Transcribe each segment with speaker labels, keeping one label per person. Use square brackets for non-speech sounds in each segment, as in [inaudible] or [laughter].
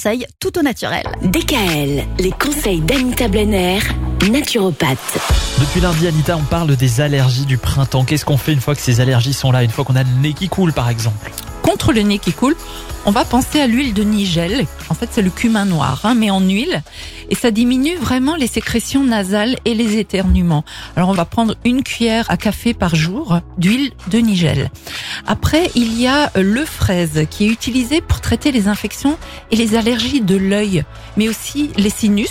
Speaker 1: conseils tout au naturel.
Speaker 2: DKL, les conseils d'Anita Blenner, naturopathe.
Speaker 3: Depuis lundi, Anita, on parle des allergies du printemps. Qu'est-ce qu'on fait une fois que ces allergies sont là, une fois qu'on a le nez qui coule, par exemple?
Speaker 4: Contre le nez qui coule, on va penser à l'huile de nigel. En fait, c'est le cumin noir, hein, mais en huile. Et ça diminue vraiment les sécrétions nasales et les éternuements. Alors, on va prendre une cuillère à café par jour d'huile de nigel. Après, il y a le fraise qui est utilisé pour traiter les infections et les allergies de l'œil, mais aussi les sinus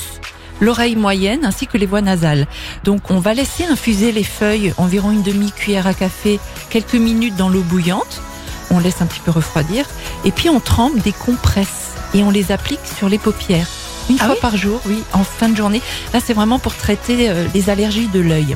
Speaker 4: l'oreille moyenne ainsi que les voies nasales. Donc on va laisser infuser les feuilles environ une demi-cuillère à café quelques minutes dans l'eau bouillante. On laisse un petit peu refroidir et puis on trempe des compresses et on les applique sur les paupières. Une
Speaker 1: Ah
Speaker 4: fois
Speaker 1: oui?
Speaker 4: par jour, oui, en fin de journée. Là, c'est vraiment pour traiter euh, les allergies de l'œil.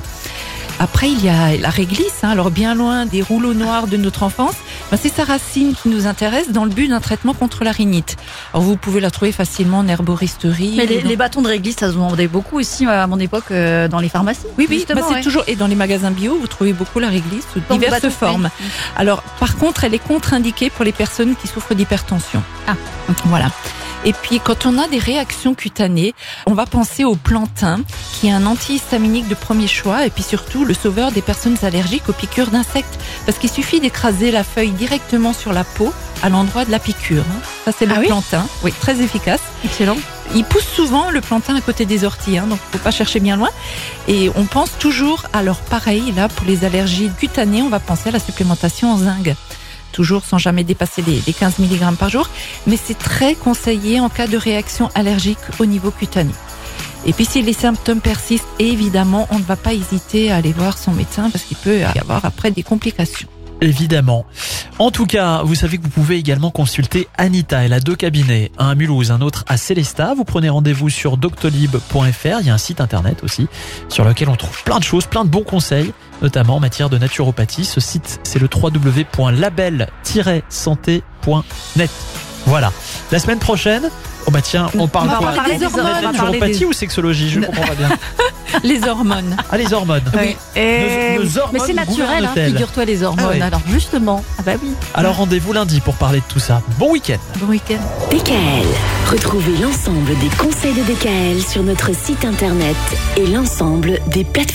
Speaker 4: Après, il y a la réglisse, hein, alors bien loin des rouleaux noirs de notre enfance. Ben, c'est sa racine qui nous intéresse dans le but d'un traitement contre la rhinite. Alors, vous pouvez la trouver facilement en herboristerie.
Speaker 1: Mais les, bâtons de réglisse, ça se vendait beaucoup aussi à mon époque euh, dans les pharmacies.
Speaker 4: Oui, oui, bah, c'est
Speaker 1: ouais.
Speaker 4: toujours et dans les magasins bio, vous trouvez beaucoup la réglisse sous diverses formes. Alors, par contre, elle est contre-indiquée pour les personnes qui souffrent d'hypertension.
Speaker 1: Ah.
Speaker 4: voilà. Et puis, quand on a des réactions cutanées, on va penser au plantain, qui est un antihistaminique de premier choix, et puis surtout le sauveur des personnes allergiques aux piqûres d'insectes, parce qu'il suffit d'écraser la feuille directement sur la peau, à l'endroit de la piqûre. hein. Ça, c'est le
Speaker 1: Ah oui
Speaker 4: plantain. Oui, très efficace.
Speaker 1: Excellent.
Speaker 4: Il pousse souvent le plantain à côté des orties, hein, donc faut pas chercher bien loin. Et on pense toujours, alors pareil, là pour les allergies cutanées, on va penser à la supplémentation en zinc. Toujours sans jamais dépasser les, les 15 mg par jour, mais c'est très conseillé en cas de réaction allergique au niveau cutané. Et puis si les symptômes persistent, évidemment, on ne va pas hésiter à aller voir son médecin parce qu'il peut y avoir après des complications.
Speaker 3: Évidemment. En tout cas, vous savez que vous pouvez également consulter Anita. Elle a deux cabinets, un à Mulhouse, un autre à Célestat. Vous prenez rendez-vous sur doctolib.fr. Il y a un site internet aussi sur lequel on trouve plein de choses, plein de bons conseils, notamment en matière de naturopathie. Ce site, c'est le www.label-santé.net. Voilà. La semaine prochaine, oh bah tiens, on parle
Speaker 1: va
Speaker 3: quoi
Speaker 1: parler des hormones.
Speaker 3: Naturopathie
Speaker 1: On
Speaker 3: ou sexologie Je ne comprends pas bien. [laughs]
Speaker 4: Les hormones.
Speaker 3: Ah, les hormones.
Speaker 1: Oui. Et-
Speaker 3: Nos- nos hormones
Speaker 1: Mais c'est naturel, hein, figure-toi les hormones.
Speaker 3: Ah.
Speaker 1: Alors justement, ah bah oui.
Speaker 3: Alors rendez-vous lundi pour parler de tout ça. Bon week-end
Speaker 4: Bon week-end.
Speaker 2: DKL, retrouvez l'ensemble des conseils de DKL sur notre site internet et l'ensemble des plateformes.